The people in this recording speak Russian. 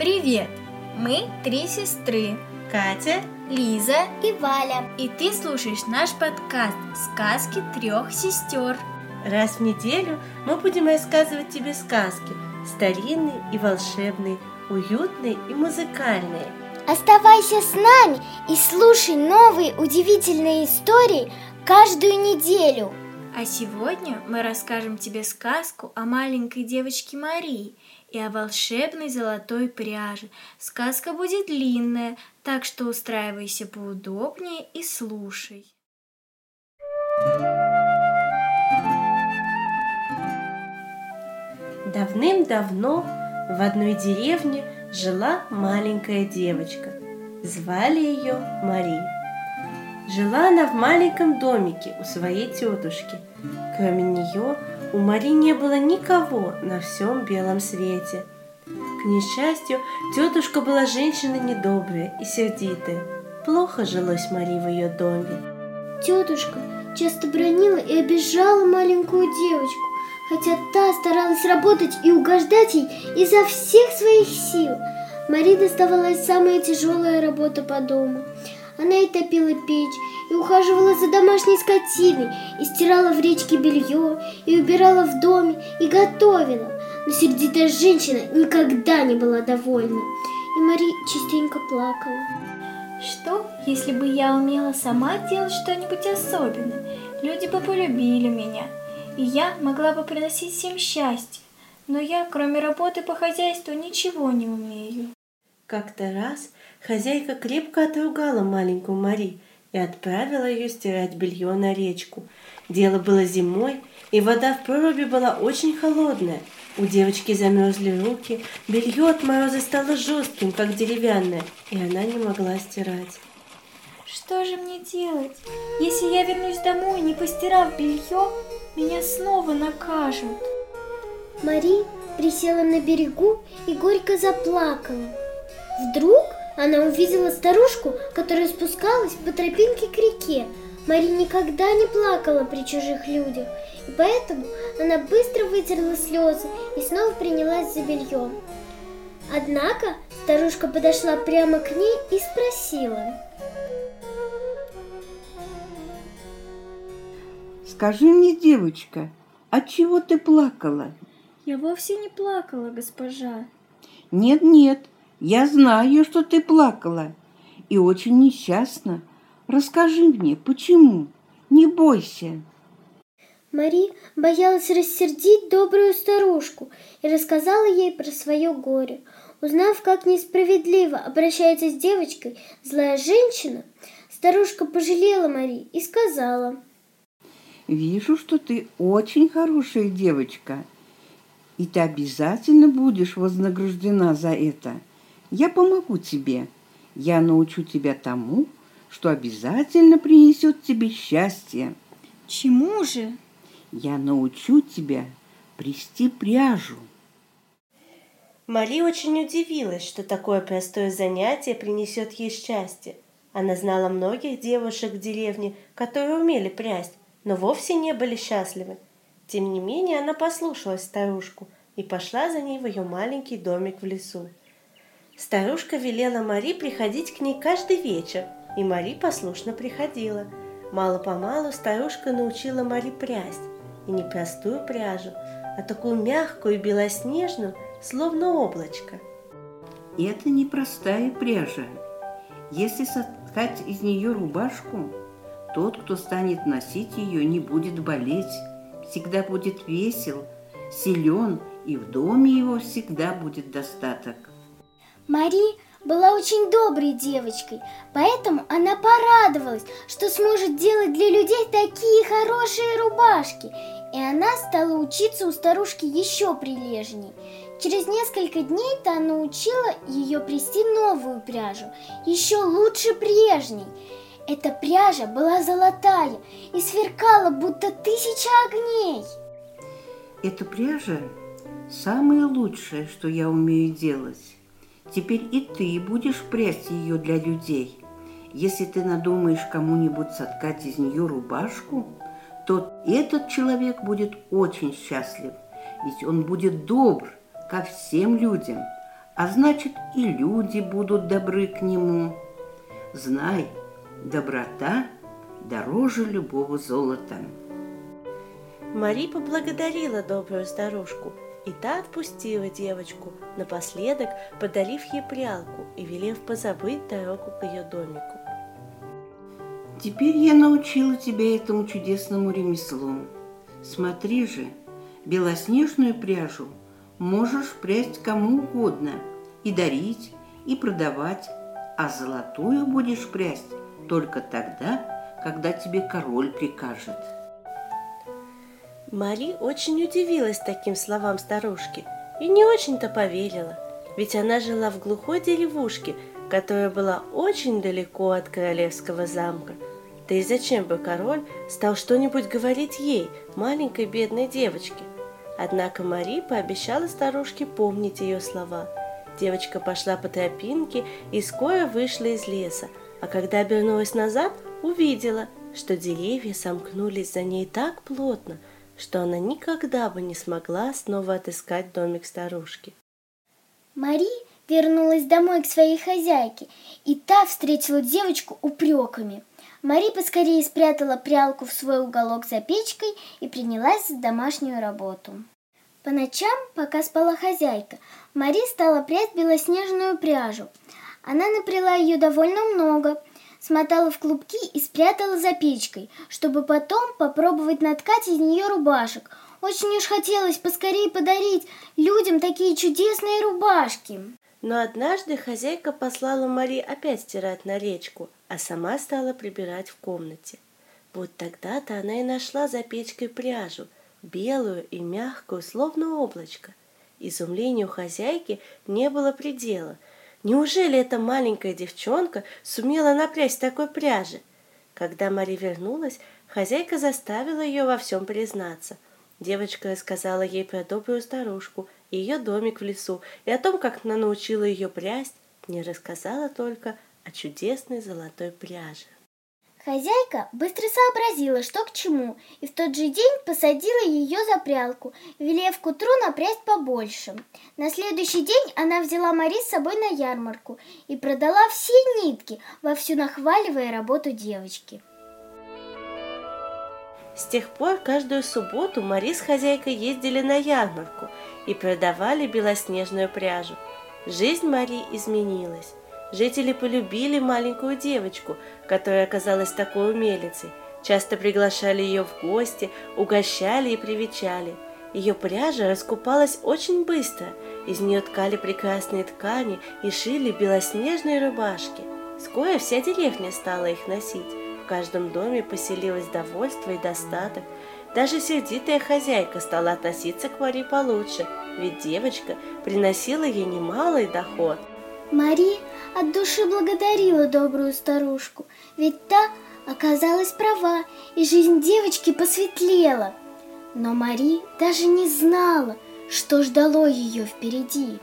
Привет! Мы три сестры Катя, Лиза и Валя. И ты слушаешь наш подкаст «Сказки трех сестер». Раз в неделю мы будем рассказывать тебе сказки Старинные и волшебные, уютные и музыкальные Оставайся с нами и слушай новые удивительные истории каждую неделю А сегодня мы расскажем тебе сказку о маленькой девочке Марии – и о волшебной золотой пряже. Сказка будет длинная, так что устраивайся поудобнее и слушай. Давным-давно в одной деревне жила маленькая девочка. Звали ее Мари. Жила она в маленьком домике у своей тетушки. Кроме нее у Мари не было никого на всем белом свете. К несчастью, тетушка была женщина недобрая и сердитая. Плохо жилось Мари в ее доме. Тетушка часто бронила и обижала маленькую девочку, хотя та старалась работать и угождать ей изо всех своих сил. Мари доставалась самая тяжелая работа по дому. Она и топила печь, и ухаживала за домашней скотиной, и стирала в речке белье, и убирала в доме, и готовила. Но сердитая женщина никогда не была довольна, и Мари частенько плакала. Что, если бы я умела сама делать что-нибудь особенное? Люди бы полюбили меня, и я могла бы приносить всем счастье. Но я, кроме работы по хозяйству, ничего не умею. Как-то раз хозяйка крепко отругала маленькую Мари и отправила ее стирать белье на речку. Дело было зимой, и вода в проруби была очень холодная. У девочки замерзли руки, белье от мороза стало жестким, как деревянное, и она не могла стирать. Что же мне делать? Если я вернусь домой, не постирав белье, меня снова накажут. Мари присела на берегу и горько заплакала. Вдруг она увидела старушку, которая спускалась по тропинке к реке. Мари никогда не плакала при чужих людях, и поэтому она быстро вытерла слезы и снова принялась за белье. Однако старушка подошла прямо к ней и спросила. Скажи мне, девочка, от чего ты плакала? Я вовсе не плакала, госпожа. Нет, нет, я знаю, что ты плакала и очень несчастна. Расскажи мне, почему? Не бойся. Мари боялась рассердить добрую старушку и рассказала ей про свое горе. Узнав, как несправедливо обращается с девочкой злая женщина, старушка пожалела Мари и сказала. «Вижу, что ты очень хорошая девочка, и ты обязательно будешь вознаграждена за это. Я помогу тебе. Я научу тебя тому, что обязательно принесет тебе счастье. Чему же? Я научу тебя плести пряжу. Мари очень удивилась, что такое простое занятие принесет ей счастье. Она знала многих девушек в деревне, которые умели прясть, но вовсе не были счастливы. Тем не менее, она послушалась старушку и пошла за ней в ее маленький домик в лесу. Старушка велела Мари приходить к ней каждый вечер, и Мари послушно приходила. Мало-помалу старушка научила Мари прясть, и не простую пряжу, а такую мягкую и белоснежную, словно облачко. Это не простая пряжа. Если соткать из нее рубашку, тот, кто станет носить ее, не будет болеть, всегда будет весел, силен, и в доме его всегда будет достаток. Мари была очень доброй девочкой, поэтому она порадовалась, что сможет делать для людей такие хорошие рубашки, и она стала учиться у старушки еще прилежней. Через несколько дней та научила ее плести новую пряжу, еще лучше прежней. Эта пряжа была золотая и сверкала, будто тысяча огней. Эта пряжа самое лучшее, что я умею делать. Теперь и ты будешь прясть ее для людей. Если ты надумаешь кому-нибудь соткать из нее рубашку, то этот человек будет очень счастлив, ведь он будет добр ко всем людям, а значит и люди будут добры к нему. Знай, доброта дороже любого золота. Мари поблагодарила добрую старушку, и та отпустила девочку, напоследок подарив ей прялку и велев позабыть дорогу к ее домику. Теперь я научила тебя этому чудесному ремеслу. Смотри же, белоснежную пряжу можешь прясть кому угодно и дарить, и продавать, а золотую будешь прясть только тогда, когда тебе король прикажет. Мари очень удивилась таким словам старушки и не очень-то поверила, ведь она жила в глухой деревушке, которая была очень далеко от королевского замка. Да и зачем бы король стал что-нибудь говорить ей, маленькой бедной девочке? Однако Мари пообещала старушке помнить ее слова. Девочка пошла по тропинке и скоро вышла из леса, а когда обернулась назад, увидела, что деревья сомкнулись за ней так плотно – что она никогда бы не смогла снова отыскать домик старушки. Мари вернулась домой к своей хозяйке, и та встретила девочку упреками. Мари поскорее спрятала прялку в свой уголок за печкой и принялась за домашнюю работу. По ночам, пока спала хозяйка, Мари стала прядь белоснежную пряжу. Она напряла ее довольно много, смотала в клубки и спрятала за печкой, чтобы потом попробовать наткать из нее рубашек. Очень уж хотелось поскорее подарить людям такие чудесные рубашки. Но однажды хозяйка послала Мари опять стирать на речку, а сама стала прибирать в комнате. Вот тогда-то она и нашла за печкой пряжу, белую и мягкую, словно облачко. Изумлению хозяйки не было предела – Неужели эта маленькая девчонка сумела напрячь такой пряжи? Когда Мари вернулась, хозяйка заставила ее во всем признаться. Девочка рассказала ей про добрую старушку ее домик в лесу, и о том, как она научила ее прясть, не рассказала только о чудесной золотой пряже. Хозяйка быстро сообразила, что к чему, и в тот же день посадила ее за прялку, велев к утру напрясть побольше. На следующий день она взяла Мари с собой на ярмарку и продала все нитки, вовсю нахваливая работу девочки. С тех пор каждую субботу Мари с хозяйкой ездили на ярмарку и продавали белоснежную пряжу. Жизнь Мари изменилась. Жители полюбили маленькую девочку, которая оказалась такой умелицей. Часто приглашали ее в гости, угощали и привечали. Ее пряжа раскупалась очень быстро. Из нее ткали прекрасные ткани и шили белоснежные рубашки. Скоро вся деревня стала их носить. В каждом доме поселилось довольство и достаток. Даже сердитая хозяйка стала относиться к Мари получше, ведь девочка приносила ей немалый доход. Мари от души благодарила добрую старушку, ведь та оказалась права, и жизнь девочки посветлела. Но Мари даже не знала, что ждало ее впереди.